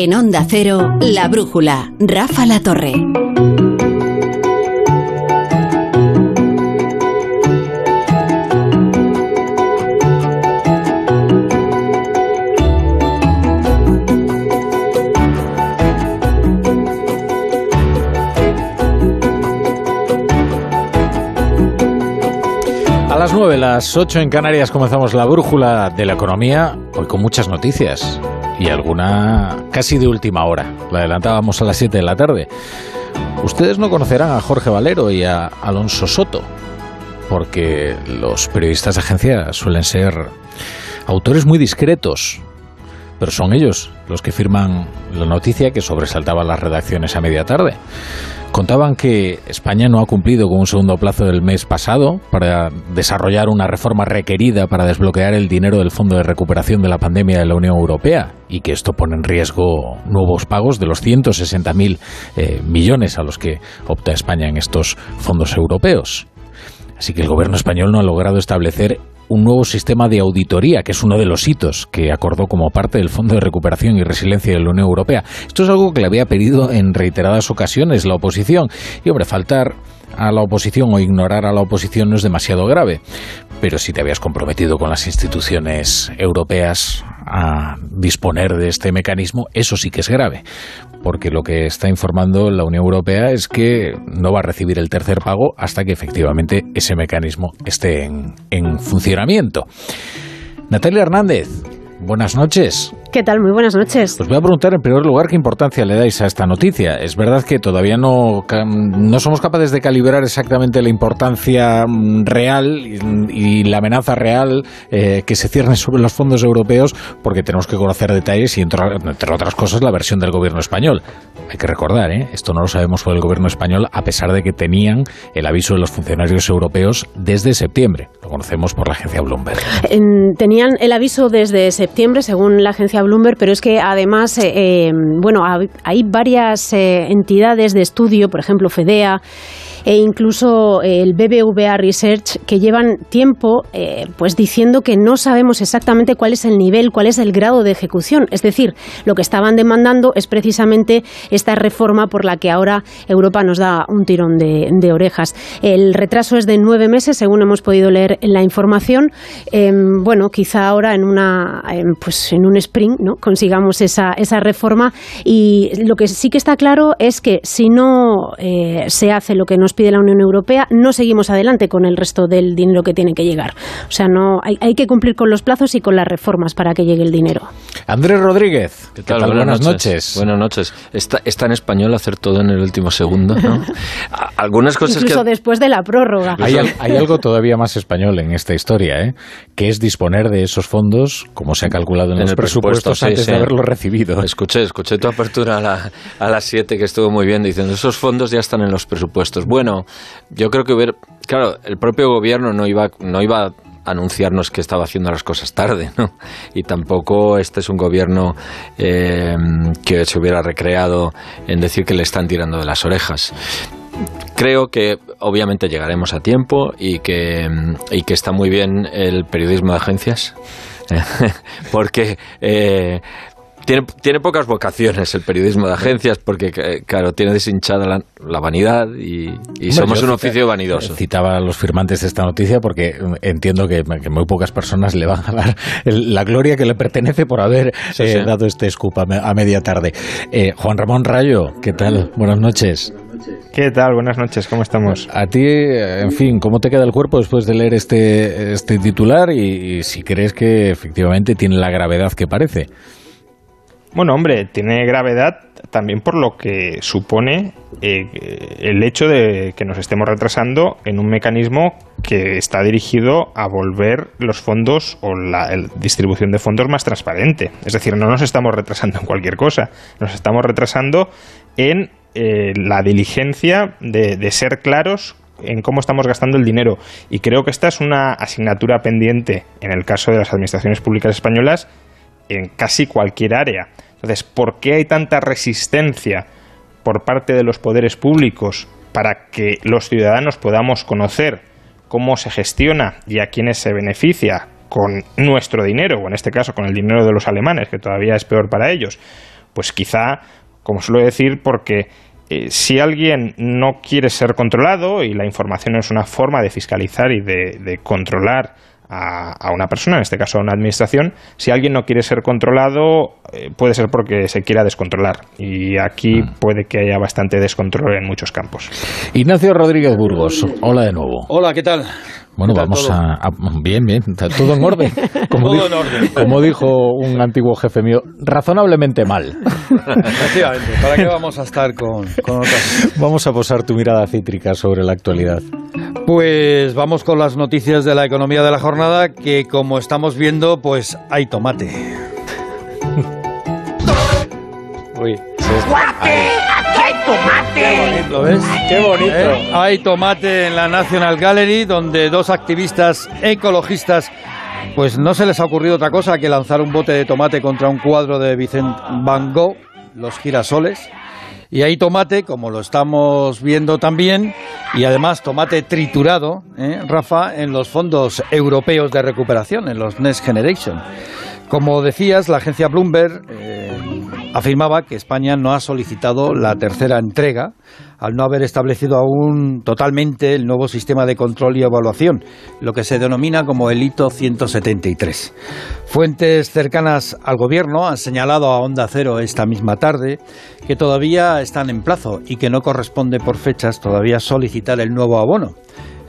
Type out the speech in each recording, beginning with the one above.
En Onda Cero, La Brújula, Rafa La Torre. A las 9, las 8 en Canarias comenzamos la brújula de la economía, hoy con muchas noticias y alguna casi de última hora. La adelantábamos a las 7 de la tarde. Ustedes no conocerán a Jorge Valero y a Alonso Soto, porque los periodistas de agencia suelen ser autores muy discretos, pero son ellos los que firman la noticia que sobresaltaba las redacciones a media tarde. Contaban que España no ha cumplido con un segundo plazo del mes pasado para desarrollar una reforma requerida para desbloquear el dinero del Fondo de Recuperación de la Pandemia de la Unión Europea y que esto pone en riesgo nuevos pagos de los 160.000 eh, millones a los que opta España en estos fondos europeos. Así que el gobierno español no ha logrado establecer un nuevo sistema de auditoría, que es uno de los hitos que acordó como parte del Fondo de Recuperación y Resiliencia de la Unión Europea. Esto es algo que le había pedido en reiteradas ocasiones la oposición. Y, hombre, faltar a la oposición o ignorar a la oposición no es demasiado grave. Pero si te habías comprometido con las instituciones europeas a disponer de este mecanismo, eso sí que es grave. Porque lo que está informando la Unión Europea es que no va a recibir el tercer pago hasta que efectivamente ese mecanismo esté en, en funcionamiento. Natalia Hernández, buenas noches. ¿Qué tal? Muy buenas noches. Os voy a preguntar en primer lugar qué importancia le dais a esta noticia. Es verdad que todavía no, no somos capaces de calibrar exactamente la importancia mm, real y, la amenaza real eh, que se cierne sobre los fondos europeos porque tenemos que conocer detalles y, entre, entre, otras cosas, la versión del gobierno español. Hay que recordar, ¿eh? esto no lo sabemos por el gobierno español a pesar de que tenían el aviso de los funcionarios europeos desde septiembre. Lo conocemos por la agencia Bloomberg. En, tenían el aviso desde septiembre, según la agencia Bloomberg, pero es que además, eh, eh, bueno, hay varias eh, entidades de estudio, por ejemplo, FEDEA, e incluso el BBVA Research que llevan tiempo eh, pues diciendo que no sabemos exactamente cuál es el nivel, cuál es el grado de ejecución. Es decir, lo que estaban demandando es precisamente esta reforma por la que ahora Europa nos da un tirón de, orejas. El retraso es de nueve meses, según hemos podido leer en la información. Em, bueno, quizá ahora en una em, pues en un sprint ¿no? consigamos esa, esa reforma y lo que sí que está claro es que si no eh, se hace lo que nos pide la Unión Europea, no seguimos adelante con el resto del dinero que tiene que llegar. O sea, no hay, hay que cumplir con los plazos y con las reformas para que llegue el dinero. Andrés Rodríguez, ¿qué tal? Buenas, noches. Buenas noches. Está, está, en español hacer todo en el último segundo, ¿no? Algunas cosas Incluso después de la prórroga. Hay, hay, algo todavía más español en esta historia, ¿eh? que es disponer de esos fondos, como se ha calculado en, los presupuestos, antes de haberlos recibido. Escuché, escuché tu apertura a, la, a las 7, que estuvo muy bien, diciendo, esos fondos ya están en los presupuestos. Bueno, yo creo que hubiera, claro, el propio gobierno no iba, no iba a anunciarnos que estaba haciendo las cosas tarde, ¿no? Y tampoco este es un gobierno eh, que se hubiera recreado en decir que le están tirando de las orejas creo que obviamente llegaremos a tiempo y que, y que está muy bien el periodismo de agencias. porque eh, tiene, tiene, pocas vocaciones el periodismo de agencias porque, claro, tiene deshinchada la, vanidad y, somos un oficio vanidoso. Citaba a los firmantes de esta noticia porque entiendo que, muy pocas personas le van a dar la gloria que le pertenece por haber eh, dado este scoop a, media tarde. Eh, Juan Ramón Rayo, ¿qué tal? Buenas noches. ¿Qué tal? Buenas noches, ¿cómo estamos? A ti, en fin, ¿cómo te queda el cuerpo después de leer este, este titular y si crees que efectivamente tiene la gravedad que parece? Bueno, hombre, tiene gravedad también por lo que supone eh, el hecho de que nos estemos retrasando en un mecanismo que está dirigido a volver los fondos o la distribución de fondos más transparente. Es decir, no nos estamos retrasando en cualquier cosa, nos estamos retrasando en eh, la diligencia de, de ser claros en cómo estamos gastando el dinero. Y creo que esta es una asignatura pendiente en el caso de las administraciones públicas españolas en casi cualquier área. Entonces, ¿por qué hay tanta resistencia por parte de los poderes públicos para que los ciudadanos podamos conocer cómo se gestiona y a quiénes se beneficia con nuestro dinero, o en este caso con el dinero de los alemanes, que todavía es peor para ellos? Pues quizá, como suelo decir, porque eh, si alguien no quiere ser controlado y la información es una forma de fiscalizar y de, controlar a, una persona, en este caso a una administración, si alguien no quiere ser controlado, eh, puede ser porque se quiera descontrolar. Y aquí mm. puede que haya bastante descontrol en muchos campos. Ignacio Rodríguez Burgos, hola de nuevo. Hola, ¿qué tal? Bueno, vamos a, Bien, bien, todo en orden. Como todo en orden. Como dijo un antiguo jefe mío, razonablemente mal. Efectivamente, ¿para qué vamos a estar con, con otras? Vamos a posar tu mirada cítrica sobre la actualidad. Pues vamos con las noticias de la economía de la jornada, que como estamos viendo, pues hay tomate. Uy, hay tomate! ¿Lo ves? ¡Qué bonito! ¿Eh? Hay tomate en la National Gallery, donde dos activistas ecologistas pues no se les ha ocurrido otra cosa que lanzar un bote de tomate contra un cuadro de Vicent Van Gogh, Los girasoles. Y hay tomate, como lo estamos viendo también, y además tomate triturado, ¿eh, Rafa, en los fondos europeos de recuperación, en los Next Generation. Como decías, la agencia Bloomberg eh, afirmaba que España no ha solicitado la tercera entrega al no haber establecido aún totalmente el nuevo sistema de control y evaluación, lo que se denomina como el hito 173. Fuentes cercanas al gobierno han señalado a Onda Cero esta misma tarde que todavía están en plazo y que no corresponde por fechas todavía solicitar el nuevo abono.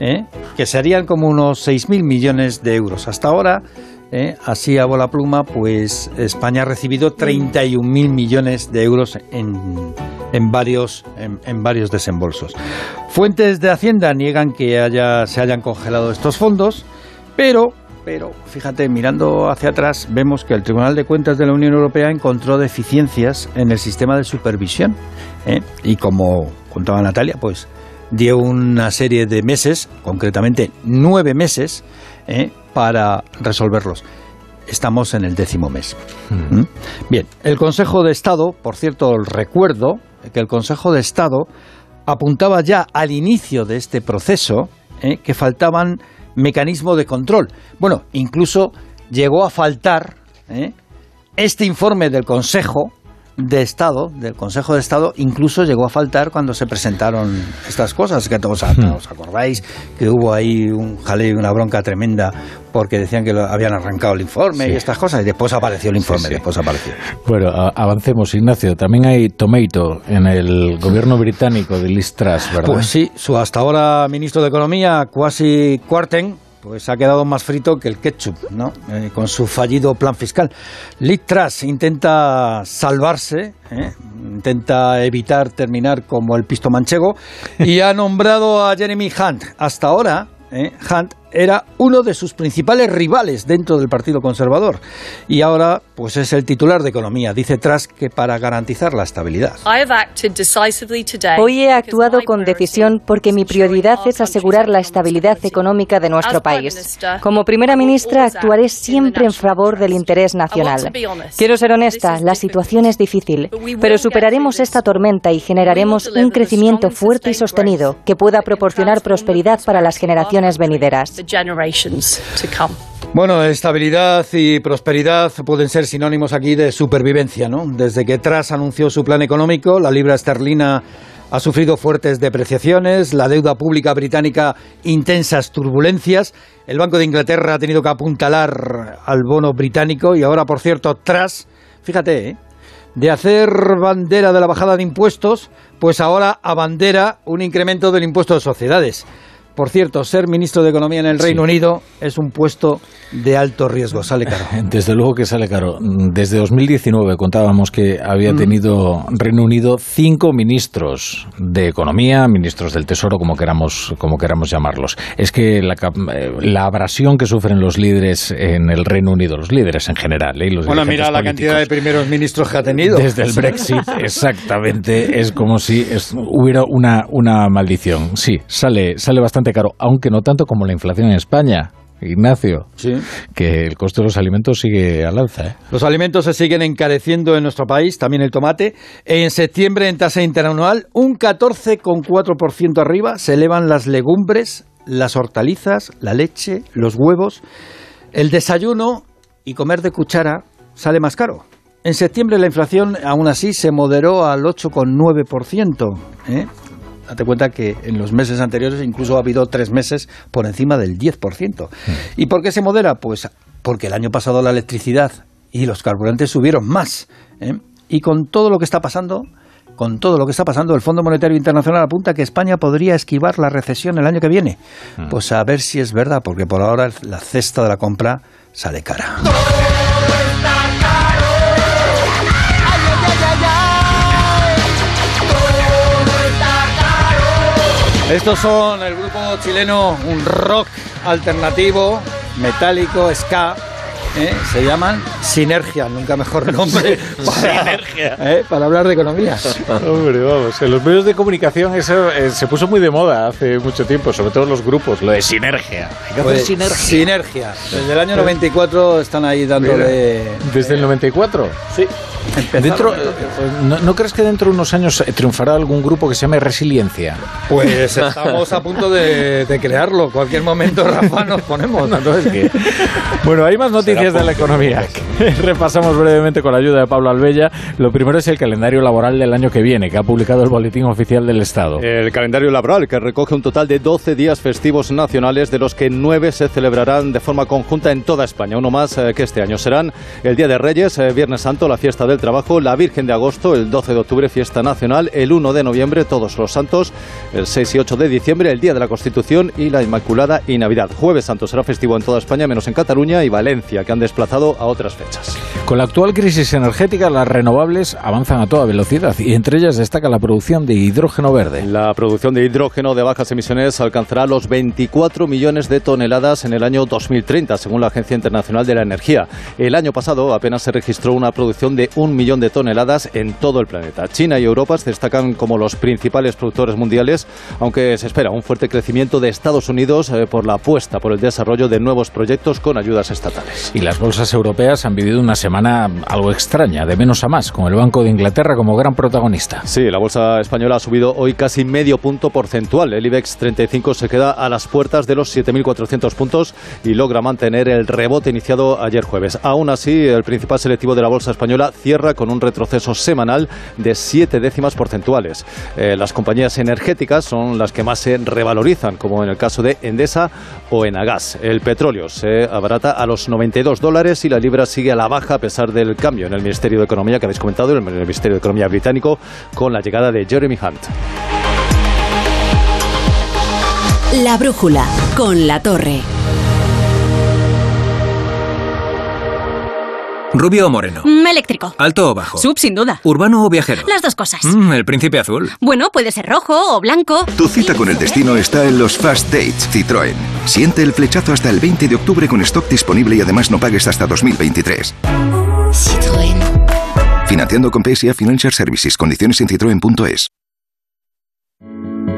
¿eh? que serían como unos 6.000 millones de euros. Hasta ahora ¿eh? así a bola pluma, pues España ha recibido 31.000 millones de euros en, en varios, en, varios desembolsos. Fuentes de Hacienda niegan que haya, se hayan congelado estos fondos, pero pero fíjate, mirando hacia atrás, vemos que el Tribunal de Cuentas de la Unión Europea encontró deficiencias en el sistema de supervisión. ¿eh? Y como contaba Natalia, pues dio una serie de meses, concretamente nueve meses, ¿eh? para resolverlos. Estamos en el décimo mes. Hmm. ¿Mm? Bien, el Consejo de Estado, por cierto, recuerdo que el Consejo de Estado apuntaba ya al inicio de este proceso ¿eh? que faltaban mecanismos de control. Bueno, incluso llegó a faltar ¿eh? este informe del Consejo de Estado, del Consejo de Estado, incluso llegó a faltar cuando se presentaron estas cosas, que todos hmm. os acordáis que hubo ahí un jaleo y una bronca tremenda porque decían que lo habían arrancado el informe y estas cosas, y después apareció el informe, después apareció. Bueno, avancemos, Ignacio. También hay tomato en el gobierno británico de Liz Truss, ¿verdad? Pues sí, su hasta ahora ministro de Economía, Kwasi Kwarteng, pues ha quedado más frito que el ketchup, ¿no? Eh, con su fallido plan fiscal. Liz Truss intenta salvarse, ¿eh? intenta evitar terminar como el pisto manchego y ha nombrado a Jeremy Hunt. Hasta ahora, ¿eh? Hunt era uno de sus principales rivales dentro del Partido Conservador y ahora pues es el titular de economía. Dice Trask que para garantizar la estabilidad. Hoy he actuado con decisión porque mi prioridad es asegurar la estabilidad económica de nuestro país. Como primera ministra actuaré siempre en favor del interés nacional. Quiero ser honesta, la situación es difícil, pero superaremos esta tormenta y generaremos un crecimiento fuerte y sostenido que pueda proporcionar prosperidad para las generaciones venideras. Bueno, estabilidad y prosperidad pueden ser sinónimos aquí de supervivencia, ¿no? Desde que Truss anunció su plan económico, la libra esterlina ha sufrido fuertes depreciaciones, la deuda pública británica intensas turbulencias, el Banco de Inglaterra ha tenido que apuntalar al bono británico y ahora, por cierto, Truss, fíjate, ¿eh? de hacer bandera de la bajada de impuestos, pues ahora abandera un incremento del impuesto de sociedades. Por cierto, ser ministro de Economía en el Reino Unido es un puesto de alto riesgo, sale caro. Desde luego que sale caro. Desde 2019 contábamos que había mm. tenido Reino Unido cinco ministros de Economía, ministros del Tesoro, como queramos, como queramos llamarlos. Es que la, eh, la abrasión que sufren los líderes en el Reino Unido, los líderes en general, ¿eh? los bueno, mira la cantidad de primeros ministros que ha tenido. Desde el Brexit, exactamente. Es como si hubiera una, una maldición. Sí, sale, sale bastante caro, aunque no tanto como la inflación en España. Ignacio, que el costo de los alimentos sigue al alza. ¿eh? Los alimentos se siguen encareciendo en nuestro país, también el tomate. En septiembre, en tasa interanual, un 14,4% arriba se elevan las legumbres, las hortalizas, la leche, los huevos. El desayuno y comer de cuchara sale más caro. En septiembre la inflación aún así se moderó al 8,9%. ¿eh? Date cuenta que en los meses anteriores incluso ha habido tres meses por encima del 10%. ¿Y por qué se modera? Pues porque el año pasado la electricidad y los carburantes subieron más. ¿eh? Y con todo lo que está pasando, con todo lo que está pasando, el Fondo Monetario Internacional apunta que España podría esquivar la recesión el año que viene. Pues a ver si es verdad, porque por ahora la cesta de la compra sale cara. Estos son el grupo chileno, un rock alternativo, metálico, ska. ¿Eh? Se llaman Sinergia, nunca mejor nombre para, Sinergia. ¿eh? para hablar de economía. Hombre, vamos, en los medios de comunicación eso eh, se puso muy de moda hace mucho tiempo, sobre todo los grupos, lo de sinergia. Hay que hacer Pues, sinergia. Sinergia. Desde el año 94 están ahí dándole... Desde el 94. Sí. Dentro, ¿no, no crees que dentro de unos años triunfará algún grupo que se llame Resiliencia? Pues estamos a punto de, de crearlo. Cualquier momento, Rafa, nos ponemos. No, no, es que- Bueno, hay más noticias de la economía. Repasamos brevemente con la ayuda de Pablo Albella. Lo primero es el calendario laboral del año que viene, que ha publicado el Boletín Oficial del Estado. El calendario laboral, que recoge un total de 12 días festivos nacionales, de los que 9 se celebrarán de forma conjunta en toda España. Uno más eh, que este año serán el Día de Reyes, eh, Viernes Santo, la fiesta del trabajo, la Virgen de Agosto, el 12 de octubre, fiesta nacional, el 1 de noviembre, todos los santos, el 6 y 8 de diciembre, el Día de la Constitución y la Inmaculada y Navidad. Jueves Santo será festivo en toda España, menos en Cataluña y Valencia, que han desplazado a otras fechas. Con la actual crisis energética, las renovables avanzan a toda velocidad y entre ellas destaca la producción de hidrógeno verde. La producción de hidrógeno de bajas emisiones alcanzará los 24 millones de toneladas en el año 2030, según la Agencia Internacional de la Energía. El año pasado apenas se registró una producción de un millón de toneladas en todo el planeta. China y Europa se destacan como los principales productores mundiales, aunque se espera un fuerte crecimiento de Estados Unidos eh, por la apuesta por el desarrollo de nuevos proyectos con ayudas estatales. Y las bolsas europeas han vivido una semana algo extraña, de menos a más, con el Banco de Inglaterra como gran protagonista. Sí, la bolsa española ha subido hoy casi medio punto porcentual. El IBEX 35 se queda a las puertas de los 7.400 puntos y logra mantener el rebote iniciado ayer jueves. Aún así, el principal selectivo de la bolsa española cierra con un retroceso semanal de 7 décimas porcentuales. Eh, las compañías energéticas son las que más se revalorizan, como en el caso de Endesa o Enagas. El petróleo se abarata a los 92 dólares y la libra sigue a la baja a pesar del cambio en el Ministerio de Economía que habéis comentado, en el Ministerio de Economía británico, con la llegada de Jeremy Hunt. La brújula con la torre. ¿Rubio o moreno? Mm, eléctrico. ¿Alto o bajo? Sub, sin duda. ¿Urbano o viajero? Las dos cosas. Mm, el príncipe azul. Bueno, puede ser rojo o blanco. Tu cita con el destino está en los Fast Dates Citroën. Siente el flechazo hasta el 20 de octubre con stock disponible y además no pagues hasta 2023. Citroën. Financiando con PSA Financial Services. Condiciones en citroen.es.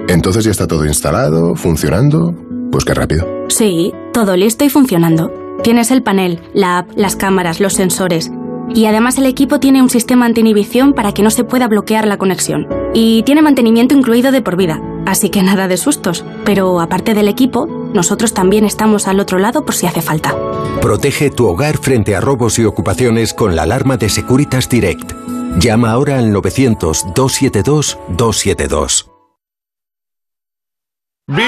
Entonces ya está todo instalado, funcionando. Pues qué rápido. Sí, todo listo y funcionando. Tienes el panel, la app, las cámaras, los sensores. Y además el equipo tiene un sistema anti-inhibición para que no se pueda bloquear la conexión. Y tiene mantenimiento incluido de por vida. Así que nada de sustos. Pero aparte del equipo, nosotros también estamos al otro lado por si hace falta. Protege tu hogar frente a robos y ocupaciones con la alarma de Securitas Direct. Llama ahora al 900-272-272. ¡Vigor,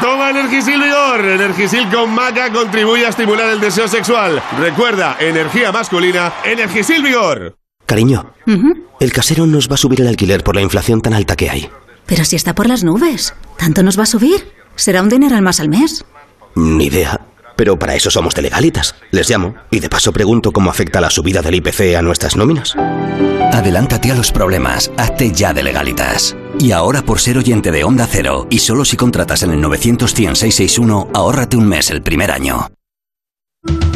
Toma Energisil Vigor. Energisil con maca contribuye a estimular el deseo sexual. Recuerda, energía masculina, Energisil Vigor. Cariño, el casero nos va a subir el alquiler por la inflación tan alta que hay. Pero si está por las nubes, ¿tanto nos va a subir? Será un dineral más al mes. Ni idea. Pero para eso somos de legalitas. Les llamo y de paso pregunto cómo afecta la subida del IPC a nuestras nóminas. Adelántate a los problemas, hazte ya de legalitas. Y ahora por ser oyente de Onda Cero, y solo si contratas en el 900-100-661, ahórrate un mes el primer año.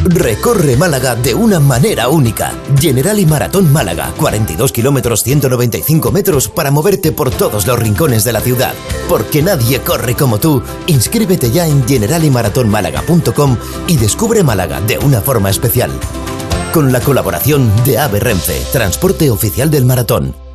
Recorre Málaga de una manera única. General y Maratón Málaga, 42 kilómetros 195 metros para moverte por todos los rincones de la ciudad. Porque nadie corre como tú. Inscríbete ya en generalymaratonmálaga.com y descubre Málaga de una forma especial. Con la colaboración de AVE Renfe, transporte oficial del maratón.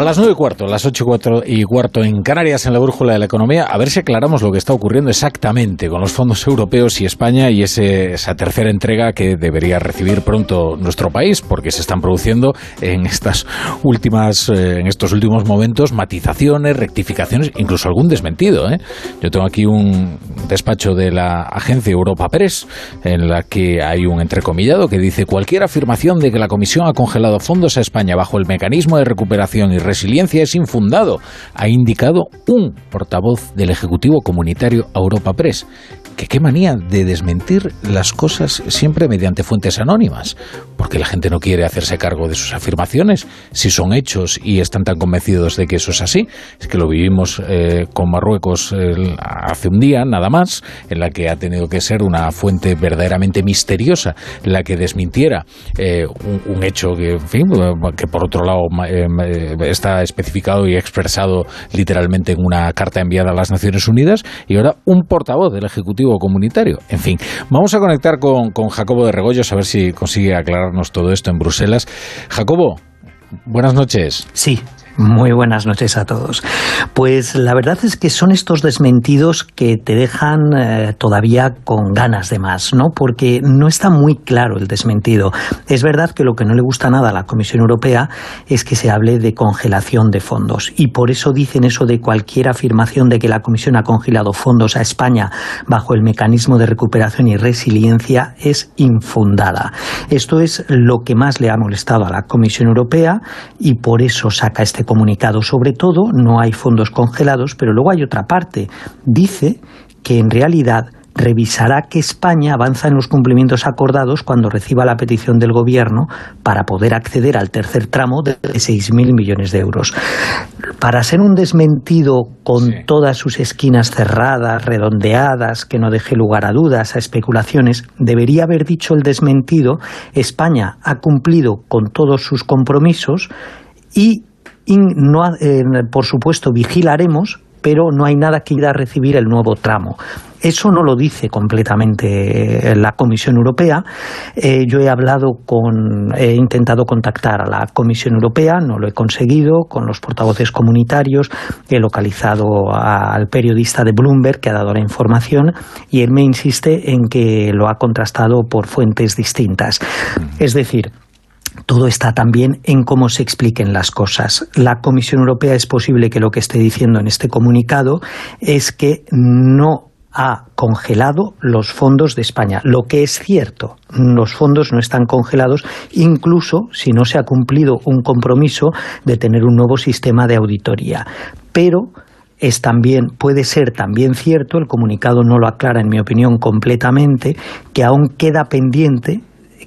A las nueve y cuarto, las ocho y cuarto, y cuarto en Canarias, en la brújula de la economía, a ver si aclaramos lo que está ocurriendo exactamente con los fondos europeos y España y ese, esa tercera entrega que debería recibir pronto nuestro país, porque se están produciendo en estas últimas, eh, en estos últimos momentos matizaciones, rectificaciones, incluso algún desmentido. ¿eh? Yo tengo aquí un despacho de la agencia Europa Press en la que hay un entrecomillado que dice cualquier afirmación de que la Comisión ha congelado fondos a España bajo el mecanismo de recuperación y resiliencia es infundado, ha indicado un portavoz del Ejecutivo Comunitario Europa Press. Que qué manía de desmentir las cosas siempre mediante fuentes anónimas, porque la gente no quiere hacerse cargo de sus afirmaciones, si son hechos y están tan convencidos de que eso es así. Es que lo vivimos eh, con Marruecos eh, hace un día, nada más, en la que ha tenido que ser una fuente verdaderamente misteriosa la que desmintiera eh, un, un, hecho que, en fin, que por otro lado está especificado y expresado literalmente en una carta enviada a las Naciones Unidas, y ahora un portavoz del Ejecutivo Comunitario. En fin, vamos a conectar con, con Jacobo de Regoyos a ver si consigue todo esto en Bruselas. Jacobo, buenas noches. Sí, muy buenas noches a todos. Pues la verdad es que son estos desmentidos que te dejan eh, todavía con ganas de más, ¿no? Porque no está muy claro el desmentido. Es verdad que lo que no le gusta nada a la Comisión Europea es que se hable de congelación de fondos y por eso dicen eso de cualquier afirmación de que la Comisión ha congelado fondos a España bajo el mecanismo de recuperación y resiliencia es infundada. Esto es lo que más le ha molestado a la Comisión Europea y por eso saca este comunicado. Sobre todo, no hay fondos congelados, pero luego hay otra parte. Dice que en realidad revisará que España avanza en los cumplimientos acordados cuando reciba la petición del Gobierno para poder acceder al tercer tramo de 6.000 millones de euros. Para ser un desmentido con sí. todas sus esquinas cerradas, redondeadas, que no deje lugar a dudas, a especulaciones, debería haber dicho el desmentido, España ha cumplido con todos sus compromisos y y no, eh, por supuesto, vigilaremos, pero no hay nada que ir a recibir el nuevo tramo. Eso no lo dice completamente la Comisión Europea. Eh, yo he hablado con, he intentado contactar a la Comisión Europea, no lo he conseguido, con los portavoces comunitarios, he localizado al periodista de Bloomberg que ha dado la información y él me insiste en que lo ha contrastado por fuentes distintas. Es decir, todo está también en cómo se expliquen las cosas. La Comisión Europea es posible que lo que esté diciendo en este comunicado es que no ha congelado los fondos de España. Lo que es cierto, los fondos no están congelados, incluso si no se ha cumplido un compromiso de tener un nuevo sistema de auditoría. Pero es también, puede ser también cierto, el comunicado no lo aclara en mi opinión completamente, que aún queda pendiente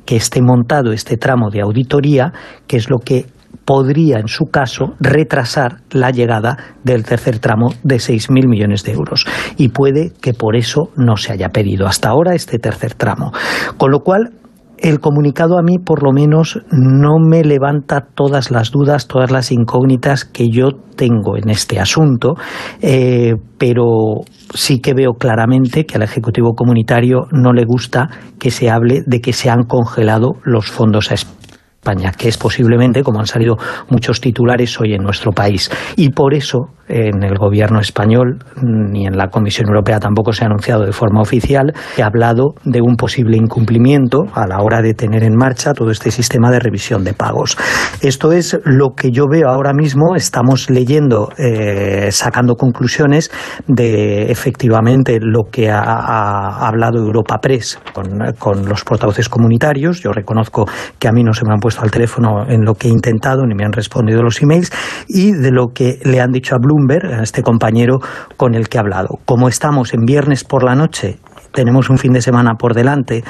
que esté montado este tramo de auditoría, que es lo que podría, en su caso, retrasar la llegada del tercer tramo de 6.000 millones de euros. Y puede que por eso no se haya pedido hasta ahora este tercer tramo. Con lo cual, el comunicado a mí, por lo menos, no me levanta todas las dudas, todas las incógnitas que yo tengo en este asunto, eh, pero sí que veo claramente que al Ejecutivo Comunitario no le gusta que se hable de que se han congelado los fondos a España, que es posiblemente, como han salido muchos titulares hoy en nuestro país. Y por eso en el gobierno español ni en la Comisión Europea tampoco se ha anunciado de forma oficial que ha hablado de un posible incumplimiento a la hora de tener en marcha todo este sistema de revisión de pagos. Esto es lo que yo veo ahora mismo. Estamos leyendo, eh, sacando conclusiones de efectivamente lo que ha, ha hablado Europa Press con los portavoces comunitarios. Yo reconozco que a mí no se me han puesto al teléfono en lo que he intentado ni me han respondido los emails y de lo que le han dicho a Bloomberg, a este compañero con el que he hablado. Como estamos en viernes por la noche, tenemos un fin de semana por delante,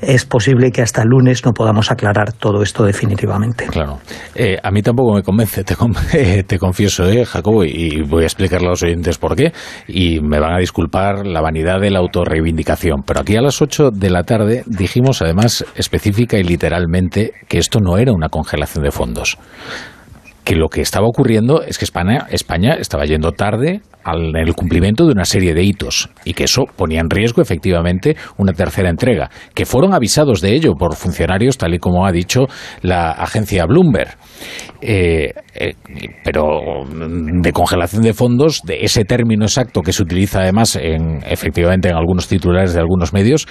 es posible que hasta el lunes no podamos aclarar todo esto definitivamente. Claro. Eh, a mí tampoco me convence, te, te confieso, eh, Jacobo, y voy a explicarle a los oyentes por qué, y me van a disculpar la vanidad de la autorreivindicación. Pero aquí a las 8 de la tarde dijimos, además, específica y literalmente, que esto no era una congelación de fondos que lo que estaba ocurriendo es que España, España estaba yendo tarde al, en el cumplimiento de una serie de hitos y que eso ponía en riesgo efectivamente una tercera entrega, que fueron avisados de ello por funcionarios tal y como ha dicho la agencia Bloomberg eh, eh, pero de congelación de fondos, de ese término exacto que se utiliza además en, efectivamente en algunos titulares de algunos medios,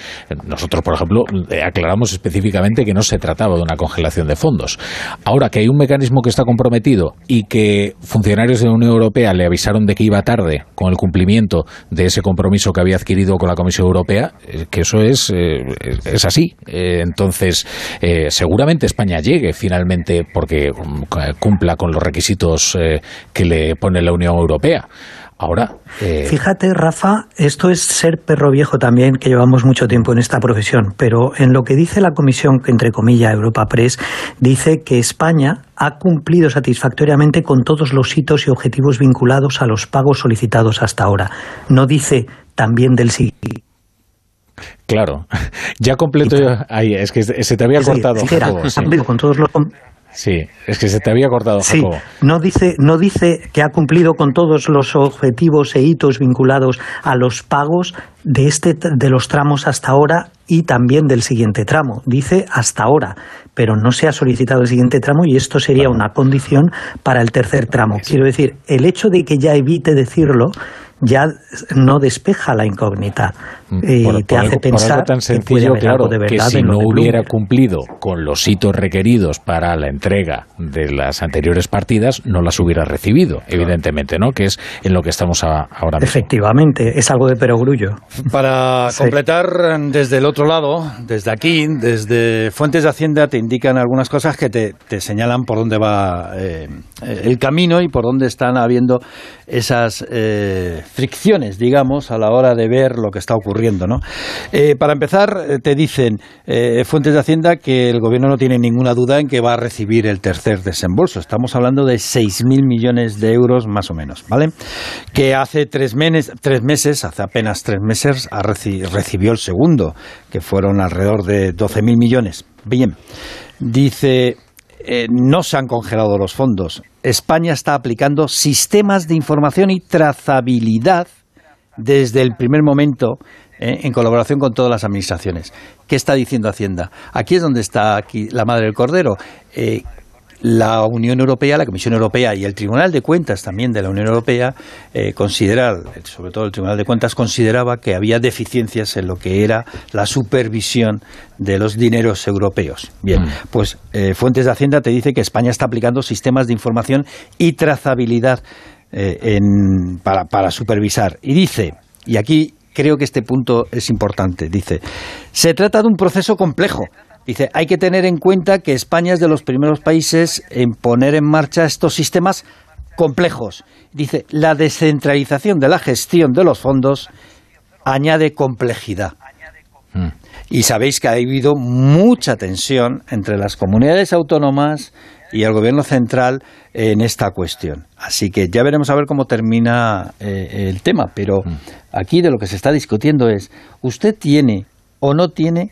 nosotros, por ejemplo, aclaramos específicamente que no se trataba de una congelación de fondos. Ahora que hay un mecanismo que está comprometido y que funcionarios de la Unión Europea le avisaron de que iba tarde con el cumplimiento de ese compromiso que había adquirido con la Comisión Europea, que eso es, es así. entonces, seguramente España llegue finalmente porque cumpla con los requisitos eh, que le pone la Unión Europea. Ahora. Eh, Fíjate, Rafa, esto es ser perro viejo también, que llevamos mucho tiempo en esta profesión, pero en lo que dice la Comisión, entre comillas, Europa Press, dice que España ha cumplido satisfactoriamente con todos los hitos y objetivos vinculados a los pagos solicitados hasta ahora. No dice también del siguiente. Claro, ya completo. Ahí, es que se te había cortado. con todos los Sí, es que se te había cortado, sí, No dice, no dice que ha cumplido con todos los objetivos e hitos vinculados a los pagos de, este, de los tramos hasta ahora y también del siguiente tramo. Dice hasta ahora, pero no se ha solicitado el siguiente tramo y esto sería una condición para el tercer tramo. Quiero decir, el hecho de que ya evite decirlo ya no despeja la incógnita y te hace pensar tan sencillo, que, claro, que si no hubiera cumplido con los hitos requeridos para la entrega de las anteriores partidas, no las hubiera recibido, evidentemente, ¿no? Que es en lo que estamos ahora mismo. Efectivamente, es algo de perogrullo. Para completar, desde el otro lado, desde aquí, desde Fuentes de Hacienda, te indican algunas cosas que te, señalan por dónde va eh, el camino y por dónde están habiendo esas eh, fricciones, digamos, a la hora de ver lo que está ocurriendo. Eh, para empezar, eh, te dicen eh, fuentes de Hacienda que el Gobierno no tiene ninguna duda en que va a recibir el tercer desembolso. Estamos hablando de 6.000 millones de euros más o menos, ¿vale? Que hace tres, tres meses, hace apenas tres meses, recibió el segundo, que fueron alrededor de 12.000 millones. Bien, dice no se han congelado los fondos. España está aplicando sistemas de información y trazabilidad desde el primer momento eh, en colaboración con todas las administraciones. ¿Qué está diciendo Hacienda? Aquí es donde está aquí la madre del cordero. Eh, la Unión Europea, la Comisión Europea y el Tribunal de Cuentas también de la Unión Europea eh, sobre todo el Tribunal de Cuentas, consideraba que había deficiencias en lo que era la supervisión de los dineros europeos. Bien, mm. pues eh, Fuentes de Hacienda te dice que España está aplicando sistemas de información y trazabilidad eh, para, para supervisar. Y dice, y aquí creo que este punto es importante, dice, se trata de un proceso complejo Dice, hay que tener en cuenta que España es de los primeros países en poner en marcha estos sistemas complejos. Dice, la descentralización de la gestión de los fondos añade complejidad. Mm. Y sabéis que ha habido mucha tensión entre las comunidades autónomas y el gobierno central en esta cuestión. Así que ya veremos a ver cómo termina eh, el tema. Pero mm. aquí de lo que se está discutiendo es, ¿usted tiene o no tiene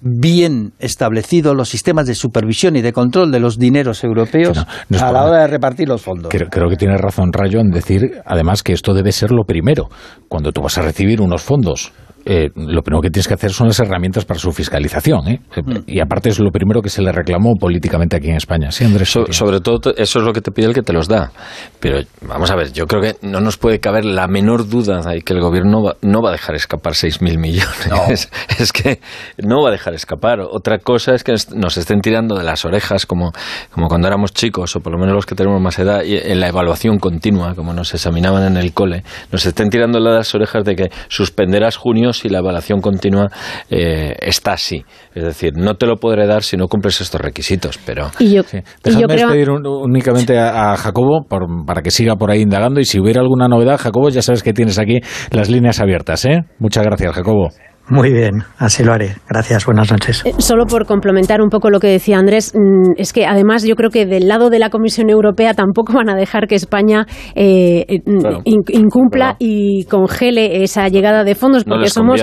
bien establecidos los sistemas de supervisión y de control de los dineros europeos a la hora de repartir los fondos. Creo, creo, que tiene razón Rayo en decir, además, que esto debe ser lo primero. Cuando tú vas a recibir unos fondos eh, lo primero que tienes que hacer son las herramientas para su fiscalización. ¿eh? Mm. Y aparte es lo primero que se le reclamó políticamente aquí en España. Sí, Andrés. sobre todo eso es lo que te pide el que te los da. Pero vamos a ver, yo creo que no nos puede caber la menor duda de que el gobierno no va a dejar escapar 6.000 millones. Es que no va a dejar escapar. Otra cosa es que nos estén tirando de las orejas como, como cuando éramos chicos, o por lo menos los que tenemos más edad, y en la evaluación continua, como nos examinaban en el cole, nos estén tirando de las orejas de que suspenderás junio y la evaluación continua eh, está así. Es decir, no te lo podré dar si no cumples estos requisitos, pero... Y yo, despedir únicamente a, Jacobo para que siga por ahí indagando y si hubiera alguna novedad, Jacobo, ya sabes que tienes aquí las líneas abiertas. ¿eh? Muchas gracias, Jacobo. Muy bien, así lo haré. Gracias, buenas noches. Eh, solo por complementar un poco lo que decía Andrés, mm, es que además yo creo que del lado de la Comisión Europea tampoco van a dejar que España eh, eh, incumpla y congele esa llegada de fondos, porque somos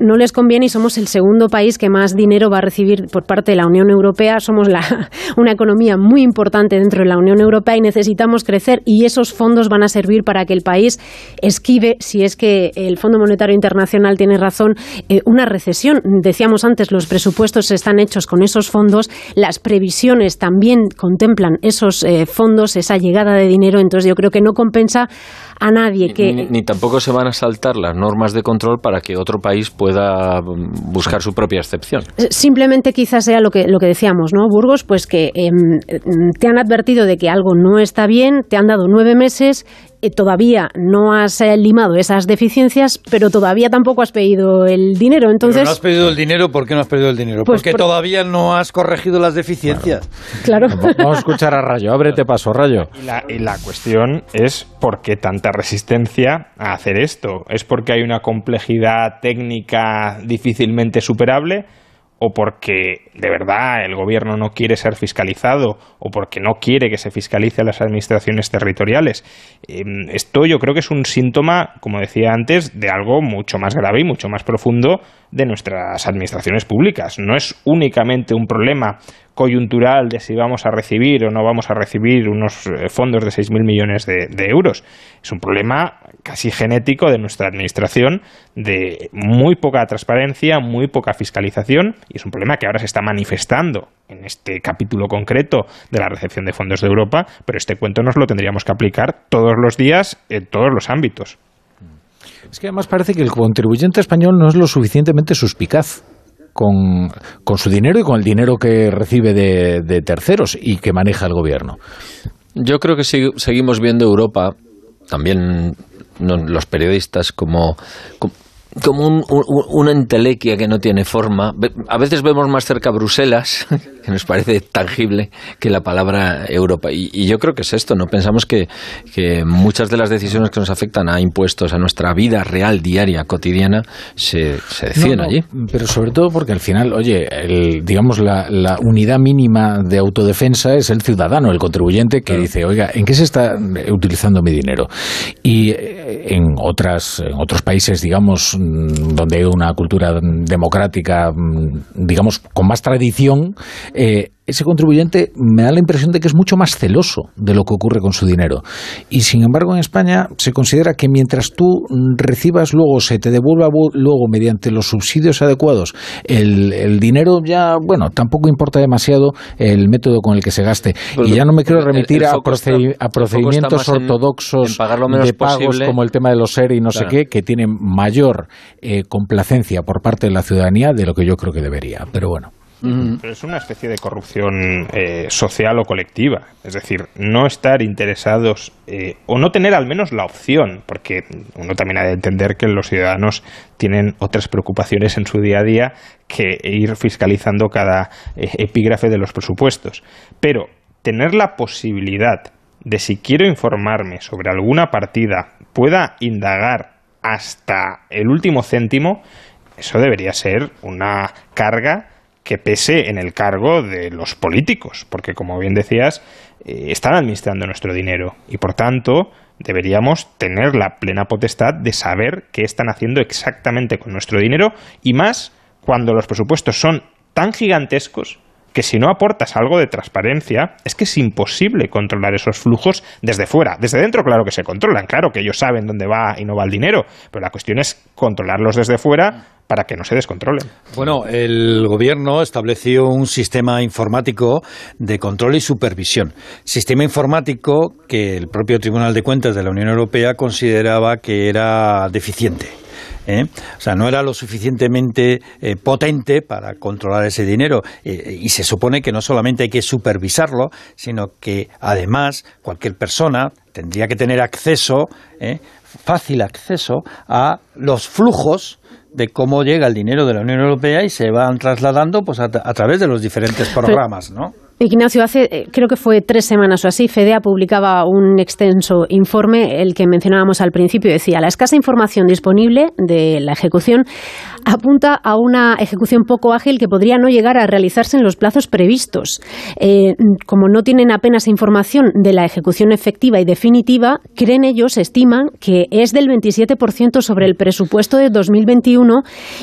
no les conviene y somos el segundo país que más dinero va a recibir por parte de la Unión Europea. Somos la, una economía muy importante dentro de la Unión Europea y necesitamos crecer y esos fondos van a servir para que el país esquive, si es que el Fondo Monetario Internacional tiene razón, eh, una recesión. Decíamos antes, los presupuestos están hechos con esos fondos, las previsiones también contemplan esos eh, fondos, esa llegada de dinero, entonces yo creo que no compensa a nadie que... Ni, tampoco se van a saltar las normas de control para que otro país pueda mm, buscar su propia excepción. Eh, simplemente quizás sea lo que, lo que decíamos, ¿no? Burgos, pues que em, te han advertido de que algo no está bien, te han dado nueve meses eh, todavía no has eh, limado esas deficiencias, pero todavía tampoco has pedido el dinero. Entonces, no has pedido el dinero, ¿por qué no has pedido el dinero? Pues Porque todavía no has corregido las deficiencias. Claro. Vamos a escuchar a Rayo. Ábrete paso, Rayo. Y la, y la cuestión es por qué tanta resistencia a hacer esto. ¿Es porque hay una complejidad técnica difícilmente superable? O porque de verdad el gobierno no quiere ser fiscalizado o porque no quiere que se fiscalice a las administraciones territoriales. Em, esto yo creo que es un síntoma, como decía antes, de algo mucho más grave y mucho más profundo de nuestras administraciones públicas. No es únicamente un problema coyuntural de si vamos a recibir o no vamos a recibir unos eh, fondos de 6.000 millones de, de, euros. Es un problema casi genético de nuestra administración, de muy poca transparencia, muy poca fiscalización, y es un problema que ahora se está manifestando en este capítulo concreto de la recepción de fondos de Europa, pero este cuento nos lo tendríamos que aplicar todos los días en todos los ámbitos. Es que además parece que el contribuyente español no es lo suficientemente suspicaz. Con, con su dinero y con el dinero que recibe de, terceros y que maneja el gobierno. Yo creo que si, seguimos viendo Europa, también los periodistas, como como un, un, una entelequia que no tiene forma. A veces vemos más cerca Bruselas, que nos parece tangible, que la palabra Europa. Y, y yo creo que es esto, ¿no? Pensamos que, que, muchas de las decisiones que nos afectan a impuestos, a nuestra vida real, diaria, cotidiana, se, se deciden no, no, allí. Pero sobre todo porque al final, oye, el, digamos, la, la, unidad mínima de autodefensa es el ciudadano, el contribuyente, que dice, oiga, ¿en qué se está utilizando mi dinero? Y eh, en, otras, en otros países, digamos, donde hay una cultura democrática, digamos, con más tradición, eh, ese contribuyente me da la impresión de que es mucho más celoso de lo que ocurre con su dinero. Y sin embargo, en España se considera que mientras tú recibas luego, se te devuelva luego mediante los subsidios adecuados, el, el dinero ya, bueno, tampoco importa demasiado el método con el que se gaste. Pero y ya no me quiero remitir el, el a, procedi está, a, procedimientos ortodoxos en, en de pagos posible. como el tema de los SER y no claro. sé qué, que tienen mayor eh, complacencia por parte de la ciudadanía de lo que yo creo que debería. Pero bueno. Pero es una especie de corrupción eh, social o colectiva. Es decir, no estar interesados eh, o no tener al menos la opción, porque uno también ha de entender que los ciudadanos tienen otras preocupaciones en su día a día que ir fiscalizando cada eh, epígrafe de los presupuestos. Pero tener la posibilidad de si quiero informarme sobre alguna partida, pueda indagar hasta el último céntimo, eso debería ser una carga que pese en el cargo de los políticos, porque como bien decías, eh, están administrando nuestro dinero y por tanto deberíamos tener la plena potestad de saber qué están haciendo exactamente con nuestro dinero y más cuando los presupuestos son tan gigantescos que si no aportas algo de transparencia, es que es imposible controlar esos flujos desde fuera. Desde dentro, claro que se controlan, claro que ellos saben dónde va y no va el dinero, pero la cuestión es controlarlos desde fuera para que no se descontrolen. Bueno, el gobierno estableció un sistema informático de control y supervisión. Sistema informático que el propio Tribunal de Cuentas de la Unión Europea consideraba que era deficiente. ¿Eh? O sea, no era lo suficientemente eh, potente para controlar ese dinero. Eh, y se supone que no solamente hay que supervisarlo, sino que además cualquier persona tendría que tener acceso, fácil acceso, a los flujos de cómo llega el dinero de la Unión Europea y se van trasladando pues a, a través de los diferentes programas, ¿no? Ignacio, hace eh, creo que fue tres semanas o así, FEDEA publicaba un extenso informe, el que mencionábamos al principio, decía, la escasa información disponible de la ejecución apunta a una ejecución poco ágil que podría no llegar a realizarse en los plazos previstos. Eh, como no tienen apenas información de la ejecución efectiva y definitiva, creen ellos, estiman que es del 27% sobre el presupuesto de 2021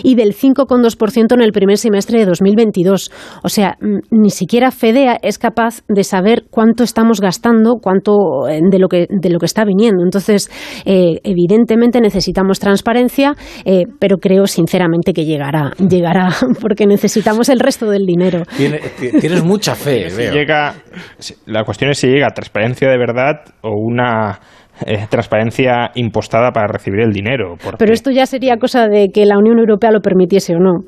y del 5,2% en el primer semestre de 2022. O sea, ni siquiera FEDEA Europea es capaz de saber cuánto estamos gastando, cuánto eh, de lo que de lo que está viniendo. Entonces, eh, evidentemente necesitamos transparencia, eh, pero creo sinceramente que llegará, llegará, porque necesitamos el resto del dinero. tienes mucha fe. Si llega, la cuestión es si llega transparencia de verdad o una eh, transparencia impostada para recibir el dinero. Pero esto ya sería cosa de que la Unión Europea lo permitiese o no.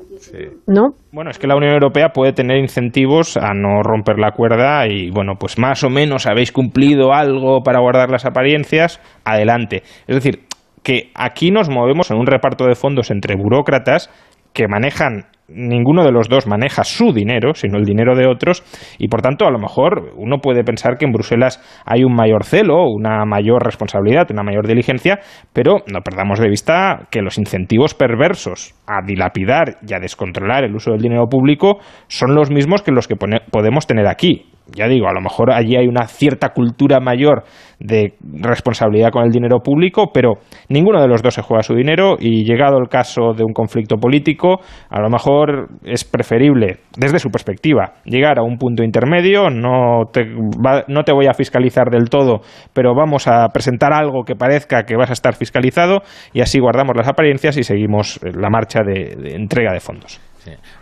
¿No? Bueno, es que la Unión Europea puede tener incentivos a no romper la cuerda y, bueno, pues más o menos habéis cumplido algo para guardar las apariencias, adelante. Es decir, que aquí nos movemos en un reparto de fondos entre burócratas que manejan ninguno de los dos maneja su dinero, sino el dinero de otros, y por tanto a lo mejor uno puede pensar que en Bruselas hay un mayor celo, una mayor responsabilidad, una mayor diligencia, pero no perdamos de vista que los incentivos perversos a dilapidar y a descontrolar el uso del dinero público son los mismos que los que podemos tener aquí ya digo, a lo mejor allí hay una cierta cultura mayor de responsabilidad con el dinero público, pero ninguno de los dos se juega su dinero y llegado el caso de un conflicto político, a lo mejor es preferible, desde su perspectiva, llegar a un punto intermedio, no te, no te voy a fiscalizar del todo, pero vamos a presentar algo que parezca que vas a estar fiscalizado y así guardamos las apariencias y seguimos la marcha de entrega de fondos.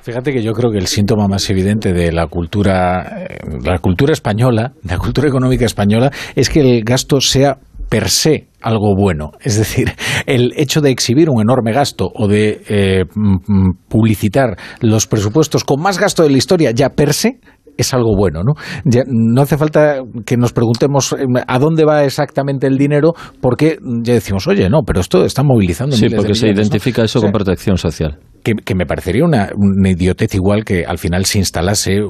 Fíjate que yo creo que el síntoma más evidente de la cultura, eh, la cultura española, la cultura económica española, es que el gasto sea per se algo bueno. Es decir, el hecho de exhibir un enorme gasto o de eh, publicitar los presupuestos con más gasto de la historia ya per se es algo bueno, ¿no? no hace falta que nos preguntemos eh, a dónde va exactamente el dinero, porque ya decimos, oye, no, pero esto está movilizando. Sí, porque se identifica eso con protección social que, me parecería una, idiotez igual que al final se instalase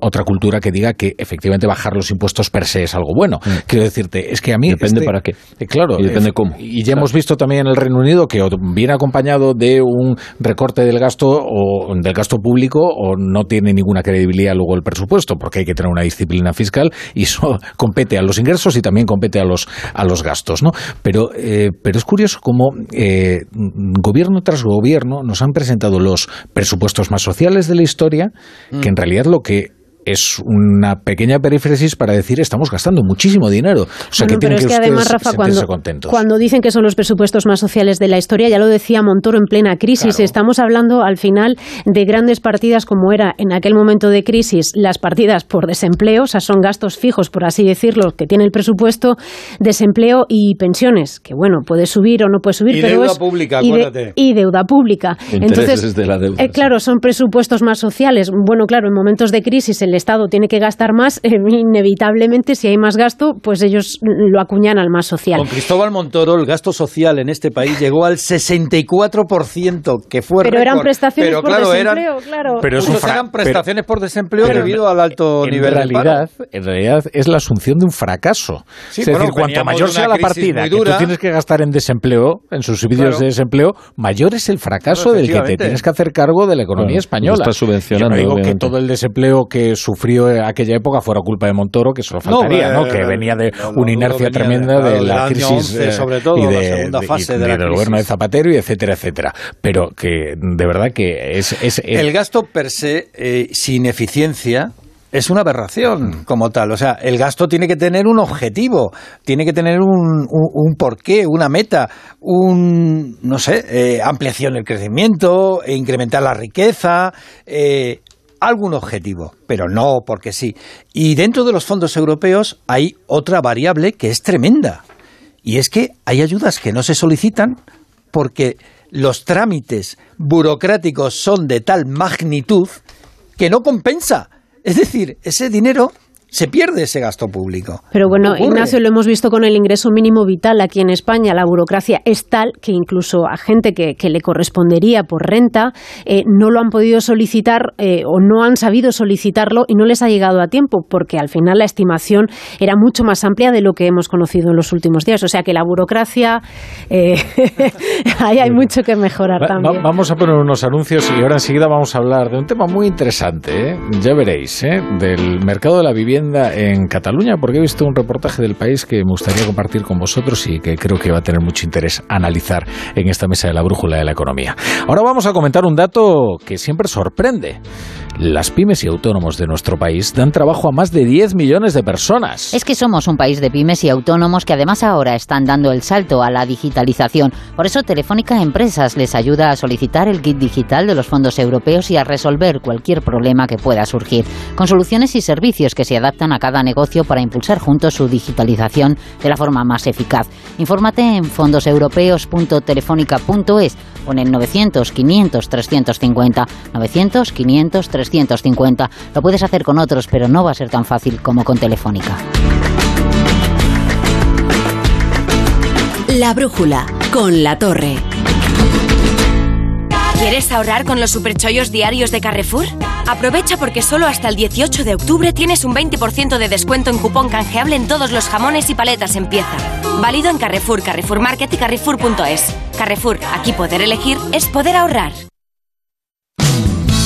otra cultura que diga que efectivamente bajar los impuestos per se es algo bueno. Mm. Quiero decirte, es que a mí... Depende este para qué. Eh, claro. Y depende cómo. Y ya hemos visto también en el Reino Unido que viene acompañado de un recorte del gasto o del gasto público o no tiene ninguna credibilidad luego el presupuesto, porque hay que tener una disciplina fiscal y eso compete a los ingresos y también compete a los, a los gastos, ¿no? Pero, eh, pero es curioso cómo eh, gobierno tras gobierno nos han presentado presentado los presupuestos más sociales de la historia, que en realidad lo que es una pequeña perífrasis para decir estamos gastando muchísimo dinero. O sea, que pero es que, además, Rafa, cuando, cuando, dicen que son los presupuestos más sociales de la historia, ya lo decía Montoro en plena crisis, estamos hablando al final de grandes partidas como era en aquel momento de crisis las partidas por desempleo, o sea, son gastos fijos, por así decirlo, que tiene el presupuesto, desempleo y pensiones, que bueno, puede subir o no puede subir, y pero deuda pública, y, y, deuda pública. Entonces, de la deuda, eh, claro, son presupuestos más sociales. Bueno, claro, en momentos de crisis el el Estado tiene que gastar más, eh, inevitablemente, si hay más gasto, pues ellos lo acuñan al más social. Con Cristóbal Montoro, el gasto social en este país llegó al 64%, que fue Pero eran prestaciones por desempleo, claro. Pero eso eran prestaciones por desempleo debido al alto nivel realidad, En realidad es la asunción de un fracaso. es decir, cuanto mayor sea la partida que tú tienes que gastar en desempleo, en sus subsidios de desempleo, mayor es el fracaso del que te tienes que hacer cargo de la economía española. Está subvencionando. Yo no digo que todo el desempleo que sufrió aquella época fuera culpa de Montoro, que solo faltaría, ¿no? Que venía de una inercia tremenda de, la crisis eh, sobre todo, y de, la segunda fase de, del gobierno de Zapatero y etcétera, etcétera. Pero que de verdad que es... es, el gasto per se, eh, sin eficiencia, es una aberración mm. como tal. O sea, el gasto tiene que tener un objetivo, tiene que tener un, un, porqué, una meta, un, no sé, eh, ampliación del crecimiento, incrementar la riqueza, eh, algún objetivo, pero no porque sí. Y dentro de los fondos europeos hay otra variable que es tremenda. Y es que hay ayudas que no se solicitan porque los trámites burocráticos son de tal magnitud que no compensa. Es decir, ese dinero se pierde ese gasto público. Pero bueno, Ignacio, lo hemos visto con el ingreso mínimo vital aquí en España. La burocracia es tal que incluso a gente que, le correspondería por renta eh, no lo han podido solicitar eh, o no han sabido solicitarlo y no les ha llegado a tiempo, porque al final la estimación era mucho más amplia de lo que hemos conocido en los últimos días. O sea que la burocracia, eh, ahí hay mucho que mejorar también. vamos a poner unos anuncios y ahora enseguida vamos a hablar de un tema muy interesante, ya veréis, del mercado de la vivienda en Cataluña, porque he visto un reportaje del país que me gustaría compartir con vosotros y que creo que va a tener mucho interés analizar en esta mesa de la brújula de la economía. Ahora vamos a comentar un dato que siempre sorprende. Las pymes y autónomos de nuestro país dan trabajo a más de 10 millones de personas. Es que somos un país de pymes y autónomos que además ahora están dando el salto a la digitalización. Por eso Telefónica Empresas les ayuda a solicitar el kit digital de los fondos europeos y a resolver cualquier problema que pueda surgir, con soluciones y servicios que se a cada negocio para impulsar juntos su digitalización de la forma más eficaz. Infórmate en fondoseuropeos.telefónica.es o en el 900 500 350 900 500 350. Lo puedes hacer con otros, pero no va a ser tan fácil como con Telefónica. La brújula con la torre. ¿Quieres ahorrar con los superchollos diarios de Carrefour? Aprovecha porque solo hasta el 18 de octubre tienes un 20% de descuento en cupón canjeable en todos los jamones y paletas en pieza. Válido en Carrefour, Carrefour Market y Carrefour.es. Carrefour, aquí poder elegir es poder ahorrar.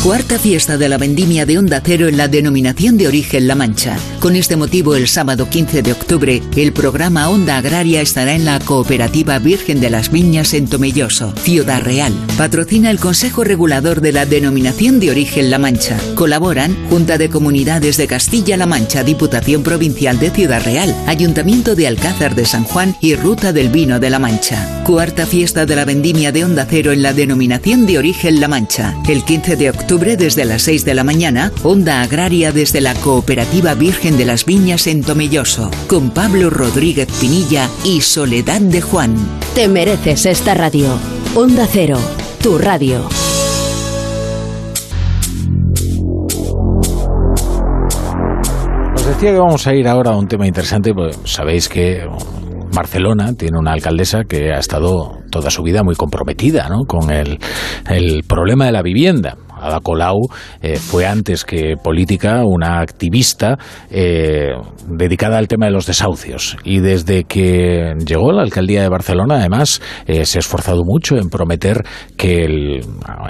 Cuarta fiesta de la vendimia de Onda Cero en la denominación de origen La Mancha. Con este motivo, el sábado 15 de octubre, el programa Onda Agraria estará en la Cooperativa Virgen de las Viñas en Tomelloso, Ciudad Real. Patrocina el Consejo Regulador de la denominación de origen La Mancha. Colaboran Junta de Comunidades de Castilla-La Mancha, Diputación Provincial de Ciudad Real, Ayuntamiento de Alcázar de San Juan y Ruta del Vino de La Mancha. Cuarta fiesta de la vendimia de Onda Cero en la denominación de origen La Mancha. El 15 de octubre desde las 6 de la mañana, Onda Agraria desde la Cooperativa Virgen de las Viñas en Tomelloso, con Pablo Rodríguez Pinilla y Soledad de Juan. Te mereces esta radio. Onda Cero, tu radio. Os decía que vamos a ir ahora a un tema interesante, pues sabéis que Barcelona tiene una alcaldesa que ha estado toda su vida muy comprometida ¿no? con el, el problema de la vivienda. Ada Colau eh, fue antes que política una activista eh, dedicada al tema de los desahucios. Y desde que llegó a la alcaldía de Barcelona además eh, se ha esforzado mucho en prometer que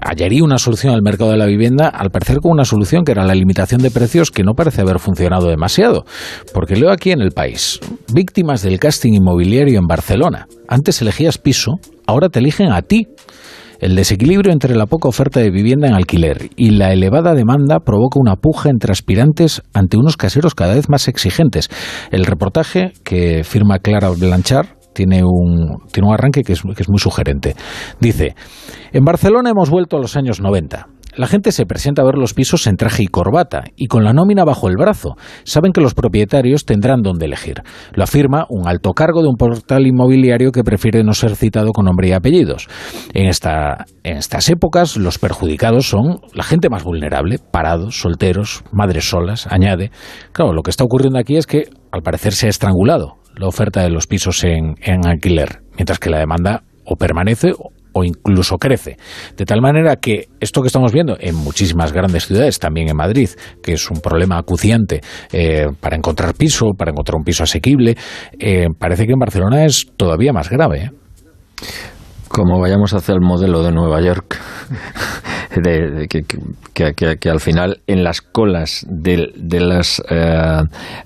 hallaría una solución al mercado de la vivienda al parecer con una solución que era la limitación de precios que no parece haber funcionado demasiado. Porque leo aquí en el país víctimas del casting inmobiliario en Barcelona. Antes elegías piso ahora te eligen a ti el desequilibrio entre la poca oferta de vivienda en alquiler y la elevada demanda provoca una puja entre aspirantes ante unos caseros cada vez más exigentes. El reportaje que firma Clara Blanchard tiene un, tiene un arranque que es, que es muy sugerente. Dice, en Barcelona hemos vuelto a los años 90. La gente se presenta a ver los pisos en traje y corbata y con la nómina bajo el brazo. Saben que los propietarios tendrán donde elegir. Lo afirma un alto cargo de un portal inmobiliario que prefiere no ser citado con nombre y apellidos. En, esta, en estas épocas los perjudicados son la gente más vulnerable, parados, solteros, madres solas, añade. Claro, lo que está ocurriendo aquí es que al parecer se ha estrangulado la oferta de los pisos en, alquiler, mientras que la demanda o permanece o incluso crece. De tal manera que esto que estamos viendo en muchísimas grandes ciudades, también en Madrid, que es un problema acuciante eh, para encontrar piso, para encontrar un piso asequible, eh, parece que en Barcelona es todavía más grave. ¿eh? Como vayamos hacia el modelo de Nueva York, de, que, al final en las colas de, los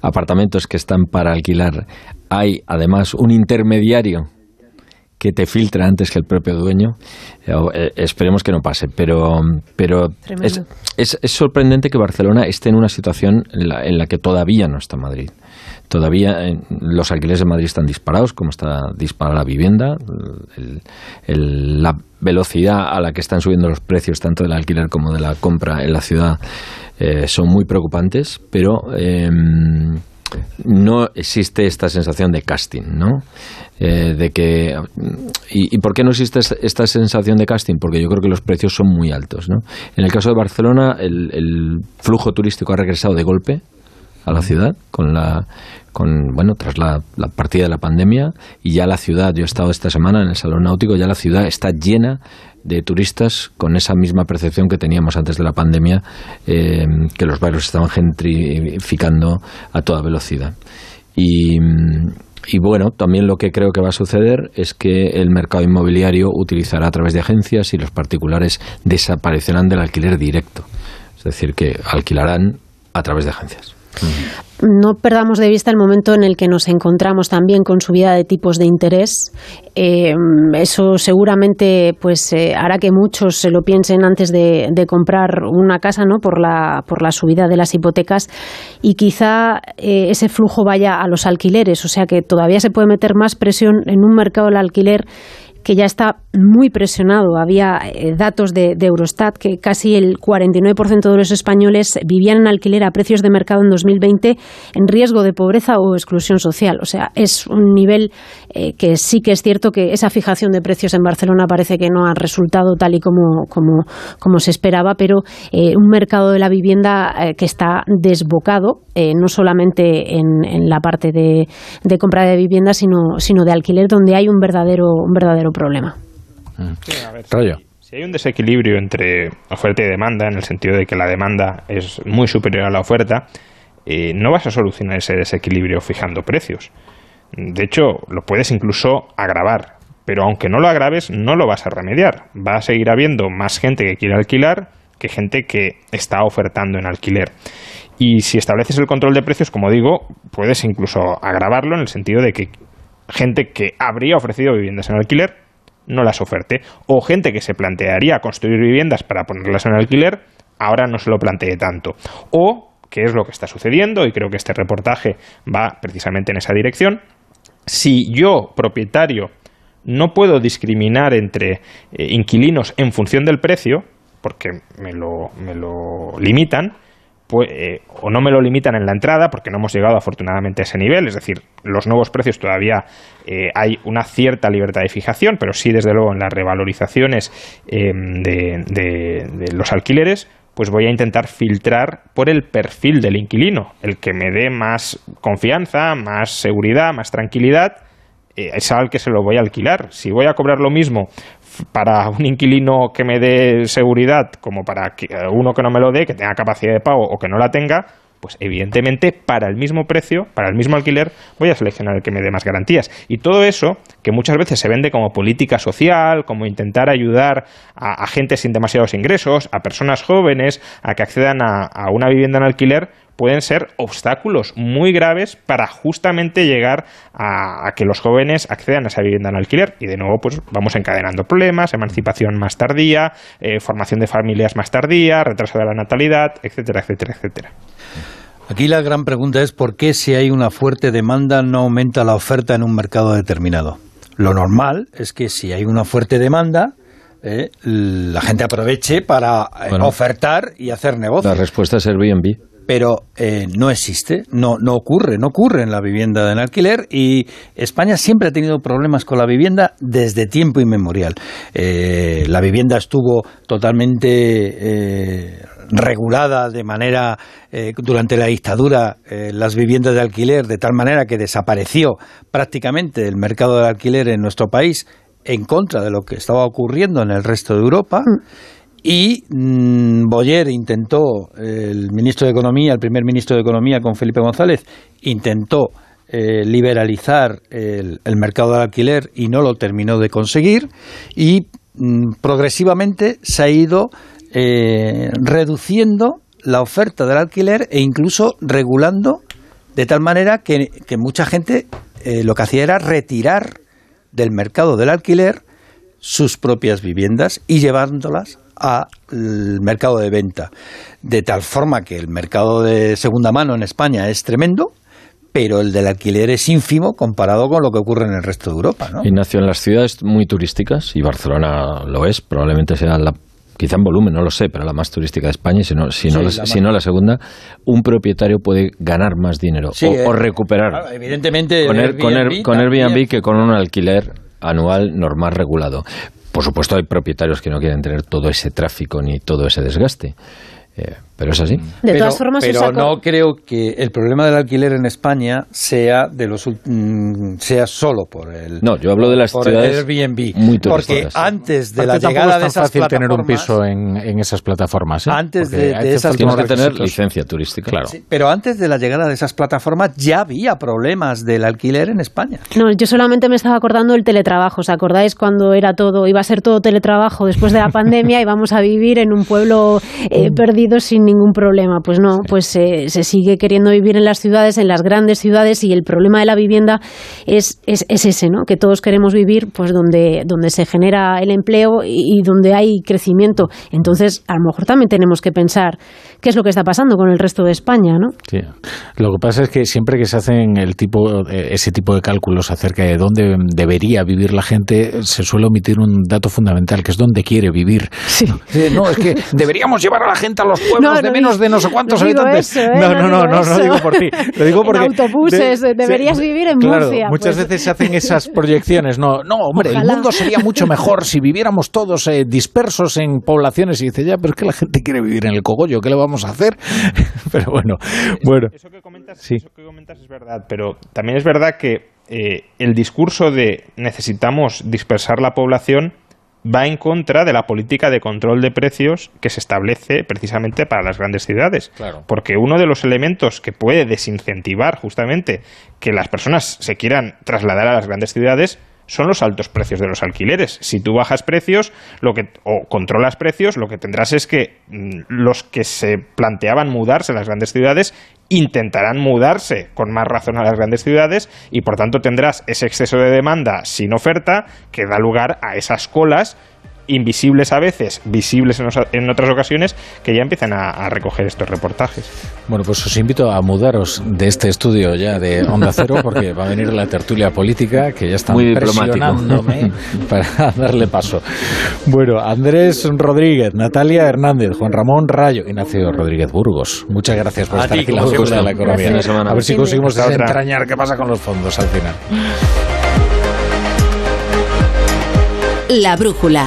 apartamentos que están para alquilar hay además un intermediario que te filtra antes que el propio dueño. Eh, esperemos que no pase, pero, pero es, es, es, sorprendente que Barcelona esté en una situación en la, en la que todavía no está Madrid. Todavía eh, los alquileres de Madrid están disparados, como está disparada la vivienda, el, el, la velocidad a la que están subiendo los precios tanto del alquiler como de la compra en la ciudad eh, son muy preocupantes, pero eh, no existe esta sensación de casting, ¿no? Eh, de que y, y, por qué no existe esta sensación de casting porque yo creo que los precios son muy altos ¿no? en el caso de Barcelona el, el flujo turístico ha regresado de golpe a la ciudad con la con bueno tras la, la, partida de la pandemia y ya la ciudad yo he estado esta semana en el salón náutico ya la ciudad está llena de turistas con esa misma percepción que teníamos antes de la pandemia eh, que los barrios estaban gentrificando a toda velocidad y bueno, también lo que creo que va a suceder es que el mercado inmobiliario utilizará a través de agencias y los particulares desaparecerán del alquiler directo. Es decir, que alquilarán a través de agencias. No perdamos de vista el momento en el que nos encontramos también con subida de tipos de interés. Eh, eso seguramente pues eh, hará que muchos se lo piensen antes de, comprar una casa, ¿no? Por la por la subida de las hipotecas y quizá eh, ese flujo vaya a los alquileres, o sea que todavía se puede meter más presión en un mercado del alquiler que ya está muy presionado. Había eh, datos de, Eurostat que casi el 49% de los españoles vivían en alquiler a precios de mercado en 2020 en riesgo de pobreza o exclusión social. O sea, es un nivel eh, que sí que es cierto que esa fijación de precios en Barcelona parece que no ha resultado tal y como, como, como se esperaba, pero eh, un mercado de la vivienda eh, que está desbocado, eh, no solamente en, en la parte de, de, compra de vivienda, sino, sino de alquiler, donde hay un verdadero, un verdadero problema. Sí, a ver, Si hay un desequilibrio entre oferta y demanda, en el sentido de que la demanda es muy superior a la oferta, eh, no vas a solucionar ese desequilibrio fijando precios. De hecho, lo puedes incluso agravar, pero aunque no lo agraves, no lo vas a remediar. Va a seguir habiendo más gente que quiere alquilar que gente que está ofertando en alquiler. Y si estableces el control de precios, como digo, puedes incluso agravarlo en el sentido de que gente que habría ofrecido viviendas en alquiler no las oferte, o gente que se plantearía construir viviendas para ponerlas en alquiler, ahora no se lo plantee tanto. O, que es lo que está sucediendo, y creo que este reportaje va precisamente en esa dirección, si yo, propietario, no puedo discriminar entre eh, inquilinos en función del precio, porque me lo, limitan, pues, eh, o no me lo limitan en la entrada, porque no hemos llegado afortunadamente a ese nivel, es decir, los nuevos precios todavía eh, hay una cierta libertad de fijación, pero sí desde luego en las revalorizaciones de, de los alquileres, pues voy a intentar filtrar por el perfil del inquilino, el que me dé más confianza, más seguridad, más tranquilidad, eh, es al que se lo voy a alquilar. Si voy a cobrar lo mismo para un inquilino que me dé seguridad como para uno que no me lo dé, que tenga capacidad de pago o que no la tenga, pues evidentemente para el mismo precio, para el mismo alquiler, voy a seleccionar el que me dé más garantías. Y todo eso, que muchas veces se vende como política social, como intentar ayudar a, gente sin demasiados ingresos, a personas jóvenes, a que accedan a una vivienda en alquiler, pueden ser obstáculos muy graves para justamente llegar a, a, que los jóvenes accedan a esa vivienda en alquiler. Y de nuevo, pues vamos encadenando problemas, emancipación más tardía, eh, formación de familias más tardía, retraso de la natalidad, etcétera, etcétera, etcétera. Aquí la gran pregunta es por qué si hay una fuerte demanda no aumenta la oferta en un mercado determinado. Lo normal es que si hay una fuerte demanda, eh, la gente aproveche para eh, bueno, ofertar y hacer negocio. La respuesta es Airbnb pero eh, no existe, no, no ocurre, no ocurre en la vivienda en alquiler y España siempre ha tenido problemas con la vivienda desde tiempo inmemorial. Eh, la vivienda estuvo totalmente eh, regulada de manera eh, durante la dictadura eh, las viviendas de alquiler de tal manera que desapareció prácticamente el mercado del alquiler en nuestro país en contra de lo que estaba ocurriendo en el resto de Europa. Y mmm, Boyer intentó, el ministro de Economía, el primer ministro de Economía con Felipe González, intentó eh, liberalizar el, mercado del alquiler y no lo terminó de conseguir. Y mmm, progresivamente se ha ido eh, reduciendo la oferta del alquiler e incluso regulando de tal manera que, que mucha gente eh, lo que hacía era retirar del mercado del alquiler sus propias viviendas y llevándolas al mercado de venta. De tal forma que el mercado de segunda mano en España es tremendo, pero el del alquiler es ínfimo comparado con lo que ocurre en el resto de Europa. ¿no? Ignacio, en las ciudades muy turísticas, y Barcelona lo es, probablemente sea la quizá en volumen, no lo sé, pero la más turística de España, si no, si no, sí, la, si no la segunda, un propietario puede ganar más dinero sí, o, eh, o, recuperar. Claro, evidentemente, con, Airbnb, con, Air, con Airbnb que con un alquiler anual normal regulado. Por supuesto, hay propietarios que no quieren tener todo ese tráfico ni todo ese desgaste. Eh, pero es así. De pero, todas formas, pero saco... no creo que el problema del alquiler en España sea de los mm, sea solo por el no yo hablo de las por ciudades Airbnb. muy porque antes de la llegada es de esas fácil tener un plataformas piso en, en esas plataformas ¿eh? antes de, de esas tienes que tener licencia turística claro. sí, pero antes de la llegada de esas plataformas ya había problemas del alquiler en España. No yo solamente me estaba acordando del teletrabajo. Os acordáis cuando era todo iba a ser todo teletrabajo después de la pandemia y vamos a vivir en un pueblo eh, perdido sin ningún problema. Pues no, pues eh, se sigue queriendo vivir en las ciudades, en las grandes ciudades, y el problema de la vivienda es, es, es ese, ¿no? Que todos queremos vivir pues donde, donde se genera el empleo y, y donde hay crecimiento. Entonces, a lo mejor también tenemos que pensar qué es lo que está pasando con el resto de España, ¿no? Sí. Lo que pasa es que siempre que se hacen el tipo, eh, ese tipo de cálculos acerca de dónde debería vivir la gente, se suele omitir un dato fundamental, que es dónde quiere vivir. Sí. No, es que deberíamos llevar a la gente a los pueblos No, de no menos digo- de no sé cuántos no habitantes. eso, ¿eh? no, No no, no, digo no, no por ti. Lo digo En porque autobuses, deberías vivir en claro, Murcia, Muchas pues. veces se hacen esas proyecciones. No, no, hombre, el mundo sería mucho mejor si viviéramos todos eh, dispersos en poblaciones. Y dice, ya, pero es que la gente quiere vivir en el cogollo, ¿qué le vamos a hacer? pero bueno, bueno. Eso que comentas, Sí. eso que comentas es verdad, pero también es verdad que eh, el discurso de necesitamos dispersar la población va en contra de la política de control de precios que se establece precisamente para las grandes ciudades. Claro. Porque uno de los elementos que puede desincentivar justamente que las personas se quieran trasladar a las grandes ciudades son los altos precios de los alquileres. Si tú bajas precios lo que, o controlas precios, lo que tendrás es que mm, los que se planteaban mudarse a las grandes ciudades intentarán mudarse con más razón a las grandes ciudades y por tanto tendrás ese exceso de demanda sin oferta que da lugar a esas colas invisibles a veces, visibles en, osa- en otras ocasiones, que ya empiezan a, a recoger estos reportajes. Bueno, pues os invito a mudaros de este estudio ya de Onda Cero porque va a venir la tertulia política que ya está Muy diplomático. presionándome para darle paso. Bueno, Andrés Rodríguez, Natalia Hernández, Juan Ramón Rayo, Ignacio Rodríguez Burgos. Muchas gracias por A estar ti, aquí en la brújula de la economía. A ver si conseguimos desentrañar qué pasa con los fondos al final. La brújula.